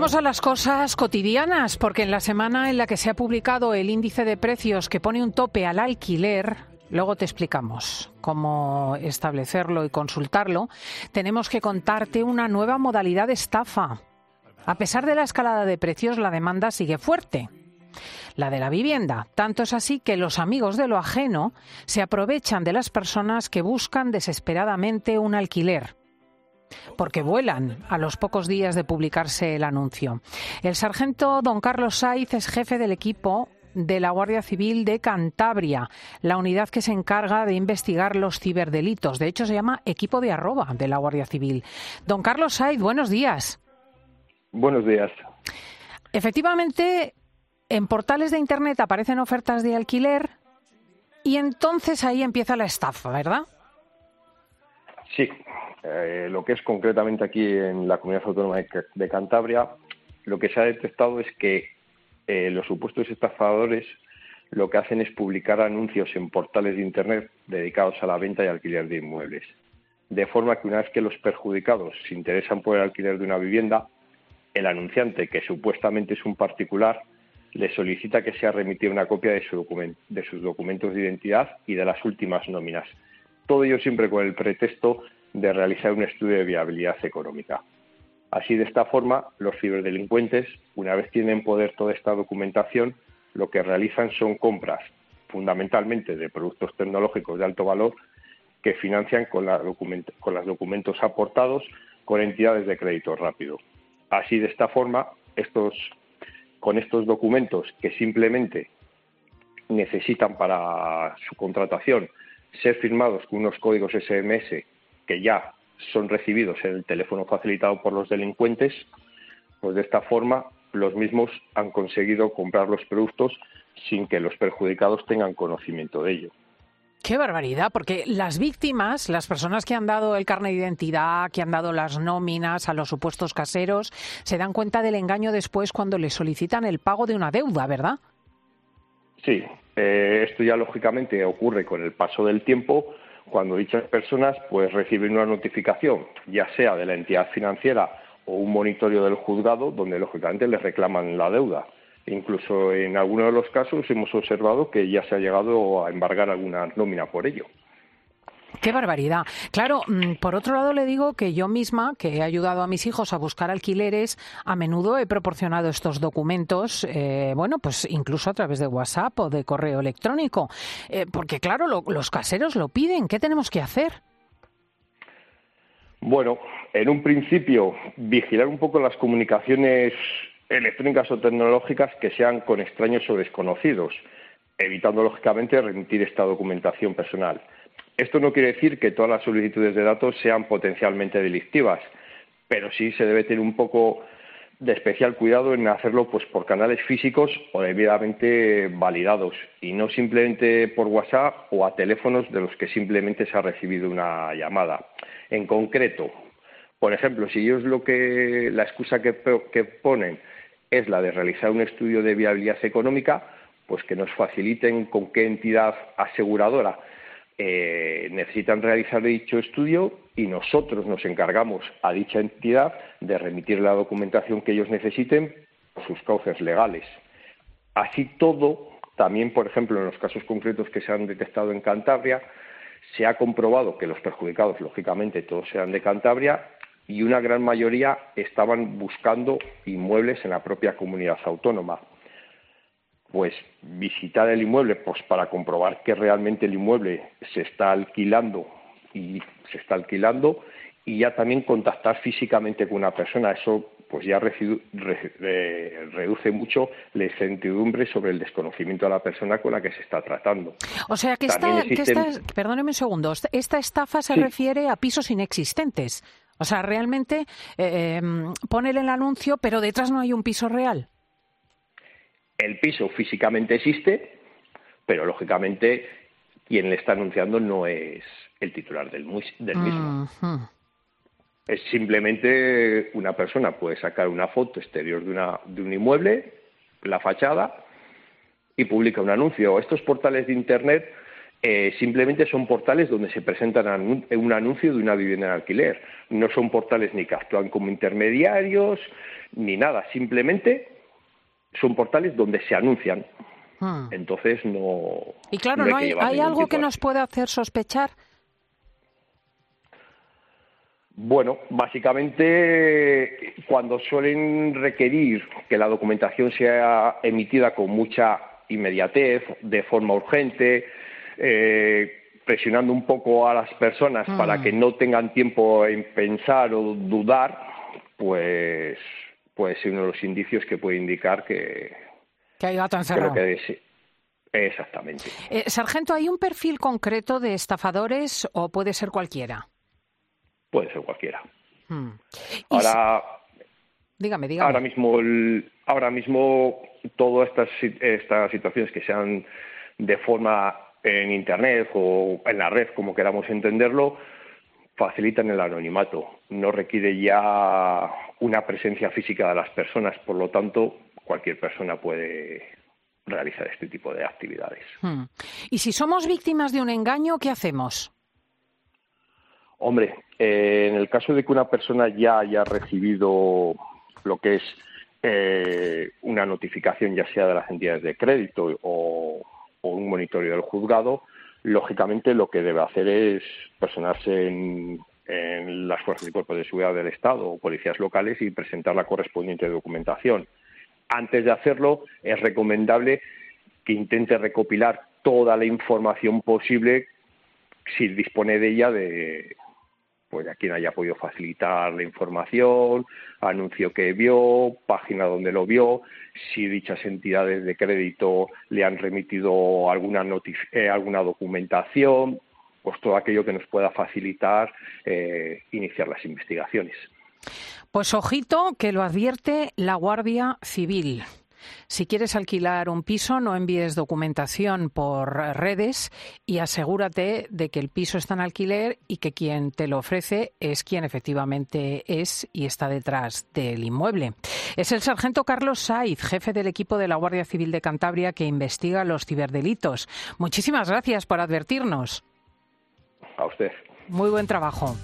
Vamos a las cosas cotidianas, porque en la semana en la que se ha publicado el índice de precios que pone un tope al alquiler, luego te explicamos cómo establecerlo y consultarlo, tenemos que contarte una nueva modalidad de estafa. A pesar de la escalada de precios, la demanda sigue fuerte. La de la vivienda. Tanto es así que los amigos de lo ajeno se aprovechan de las personas que buscan desesperadamente un alquiler porque vuelan a los pocos días de publicarse el anuncio. El sargento don Carlos Saiz es jefe del equipo de la Guardia Civil de Cantabria, la unidad que se encarga de investigar los ciberdelitos. De hecho, se llama equipo de arroba de la Guardia Civil. Don Carlos Saiz, buenos días. Buenos días. Efectivamente, en portales de Internet aparecen ofertas de alquiler y entonces ahí empieza la estafa, ¿verdad? Sí, eh, lo que es concretamente aquí en la comunidad autónoma de, Cantabria, lo que se ha detectado es que eh, los supuestos estafadores lo que hacen es publicar anuncios en portales de Internet dedicados a la venta y alquiler de inmuebles. De forma que una vez que los perjudicados se interesan por el alquiler de una vivienda, el anunciante, que supuestamente es un particular, le solicita que sea remitida una copia de, de sus documentos de identidad y de las últimas nóminas. Todo ello siempre con el pretexto de realizar un estudio de viabilidad económica. Así, de esta forma, los ciberdelincuentes, una vez tienen poder toda esta documentación, lo que realizan son compras, fundamentalmente de productos tecnológicos de alto valor, que financian con, con los documentos aportados con entidades de crédito rápido. Así, de esta forma, estos, con estos documentos que simplemente necesitan para su contratación ser firmados con unos códigos SMS que ya son recibidos en el teléfono facilitado por los delincuentes, pues de esta forma los mismos han conseguido comprar los productos sin que los perjudicados tengan conocimiento de ello. Qué barbaridad, porque las víctimas, las personas que han dado el carnet de identidad, que han dado las nóminas a los supuestos caseros, se dan cuenta del engaño después cuando les solicitan el pago de una deuda, ¿verdad? Sí, eh, esto ya lógicamente ocurre con el paso del tiempo, cuando dichas personas pues reciben una notificación, ya sea de la entidad financiera o un monitoreo del juzgado, donde lógicamente les reclaman la deuda. Incluso en algunos de los casos hemos observado que ya se ha llegado a embargar alguna nómina por ello. Qué barbaridad. Claro, mm, por otro lado le digo que yo misma, que he ayudado a mis hijos a buscar alquileres, a menudo he proporcionado estos documentos, eh, bueno, pues incluso a través de WhatsApp o de correo electrónico, eh, porque claro, los caseros lo piden. ¿Qué tenemos que hacer? Bueno, en un principio, vigilar un poco las comunicaciones electrónicas o tecnológicas que sean con extraños o desconocidos, evitando lógicamente remitir esta documentación personal. Esto no quiere decir que todas las solicitudes de datos sean potencialmente delictivas, pero sí se debe tener un poco de especial cuidado en hacerlo pues por canales físicos o debidamente validados y no simplemente por WhatsApp o a teléfonos de los que simplemente se ha recibido una llamada. En concreto, por ejemplo, si ellos lo que la excusa que, que ponen es la de realizar un estudio de viabilidad económica, pues que nos faciliten con qué entidad aseguradora eh, necesitan realizar dicho estudio y nosotros nos encargamos a dicha entidad de remitir la documentación que ellos necesiten por sus cauces legales. Así todo, también, por ejemplo, en los casos concretos que se han detectado en Cantabria, se ha comprobado que los perjudicados, lógicamente, todos eran de Cantabria y una gran mayoría estaban buscando inmuebles en la propia comunidad autónoma pues visitar el inmueble pues para comprobar que realmente el inmueble se está alquilando y se está alquilando y ya también contactar físicamente con una persona eso pues ya reduce mucho la incertidumbre sobre el desconocimiento de la persona con la que se está tratando. O sea que esta, perdóneme un segundo, esta estafa se refiere a pisos inexistentes. O sea, realmente eh, em, pone el anuncio, pero detrás no hay un piso real. El piso físicamente existe, pero lógicamente quien le está anunciando no es el titular del, mismo. Es simplemente una persona puede sacar una foto exterior de, una, de un inmueble, la fachada, y publica un anuncio. Estos portales de Internet Eh, simplemente son portales donde se presentan un anuncio de una vivienda en alquiler. No son portales ni que actúan como intermediarios ni nada. Simplemente son portales donde se anuncian. Hmm. Entonces no. Y claro, no hay, hay algo que nos puede hacer sospechar. Bueno, básicamente cuando suelen requerir que la documentación sea emitida con mucha inmediatez, de forma urgente, eh, presionando un poco a las personas para mm. que no tengan tiempo en pensar o dudar, pues puede ser uno de los indicios que puede indicar que, que hay gato encerrado. exactamente. Eh, sargento, ¿hay un perfil concreto de estafadores o puede ser cualquiera? Puede ser cualquiera. Hmm. Ahora, dígame, dígame. Ahora mismo, ahora mismo todas estas, estas situaciones que sean de forma en Internet o en la red, como queramos entenderlo, facilitan el anonimato. No requiere ya una presencia física de las personas, por lo tanto, cualquier persona puede realizar este tipo de actividades. Hmm. ¿Y si somos víctimas de un engaño, qué hacemos? Hombre, eh, en el caso de que una persona ya haya recibido lo que es eh, una notificación, ya sea de las entidades de crédito o, un monitoreo del juzgado, lógicamente lo que debe hacer es personarse en, las fuerzas y cuerpos de seguridad del Estado o policías locales y presentar la correspondiente documentación. Antes de hacerlo, es recomendable que intente recopilar toda la información posible si dispone de ella de, pues a quien haya podido facilitar la información, anuncio que vio, página donde lo vio, si dichas entidades de crédito le han remitido alguna, eh, alguna documentación, pues todo aquello que nos pueda facilitar eh, iniciar las investigaciones. Pues ojito que lo advierte la Guardia Civil. Si quieres alquilar un piso, no envíes documentación por redes y asegúrate de que el piso está en alquiler y que quien te lo ofrece es quien efectivamente es y está detrás del inmueble. Es el sargento Carlos Saiz, jefe del equipo de la Guardia Civil de Cantabria que investiga los ciberdelitos. Muchísimas gracias por advertirnos. A usted. Muy buen trabajo.